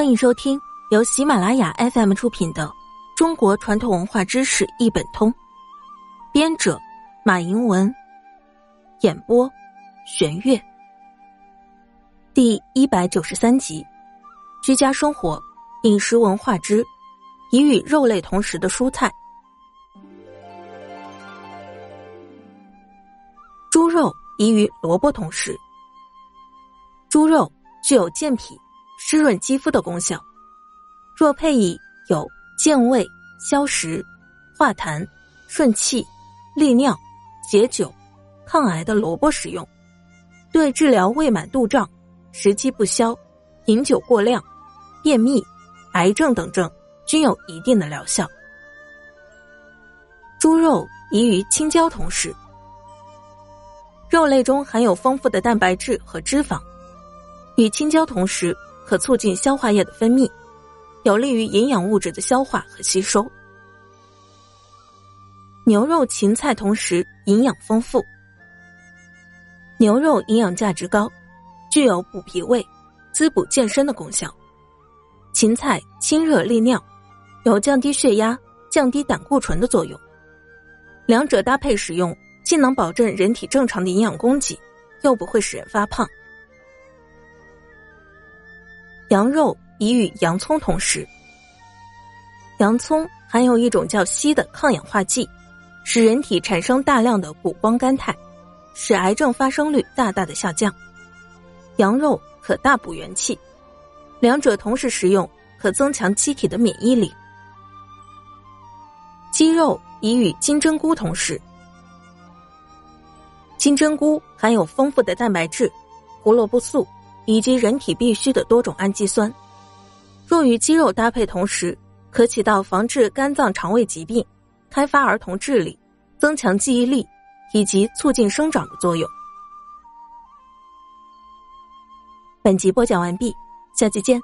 欢迎收听由喜马拉雅 FM 出品的《中国传统文化知识一本通》，编者马迎文，演播玄月。第一百九十三集：居家生活饮食文化之以与肉类同食的蔬菜。猪肉宜与萝卜同食。猪肉具有健脾、湿润肌肤的功效，若配以有健胃、消食、化痰、顺气、利尿、解酒、抗癌的萝卜食用，对治疗胃满肚胀、食积不消、饮酒过量、便秘、癌症等症均有一定的疗效。猪肉宜与青椒同食，肉类中含有丰富的蛋白质和脂肪。与青椒同食，可促进消化液的分泌，有利于营养物质的消化和吸收。牛肉、芹菜同食，营养丰富。牛肉营养价值高，具有补脾胃、滋补健身的功效。芹菜清热利尿，有降低血压、降低胆固醇的作用。两者搭配使用，既能保证人体正常的营养供给，又不会使人发胖。羊肉宜与洋葱同食。洋葱含有一种叫硒的抗氧化剂，使人体产生大量的谷胱甘肽，使癌症发生率大大的下降。羊肉可大补元气，两者同时食用可增强机体的免疫力。鸡肉宜与金针菇同食。金针菇含有丰富的蛋白质、胡萝卜素。以及人体必需的多种氨基酸，若与鸡肉搭配同时，可起到防治肝脏肠胃疾病、开发儿童智力、增强记忆力以及促进生长的作用。本集播讲完毕，下期见。